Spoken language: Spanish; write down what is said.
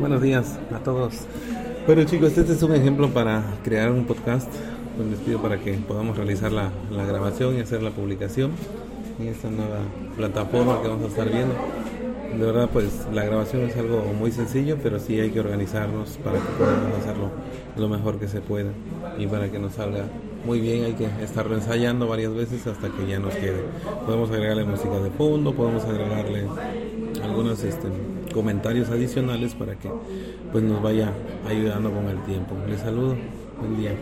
Buenos días a todos. Bueno chicos, este es un ejemplo para crear un podcast. Pues les pido para que podamos realizar la, la grabación y hacer la publicación en esta nueva plataforma que vamos a estar viendo. De verdad, pues la grabación es algo muy sencillo, pero sí hay que organizarnos para que podamos hacerlo lo mejor que se pueda y para que nos salga muy bien. Hay que estarlo ensayando varias veces hasta que ya nos quede. Podemos agregarle música de fondo, podemos agregarle algunos este, comentarios adicionales para que pues nos vaya ayudando con el tiempo. Les saludo. Buen día.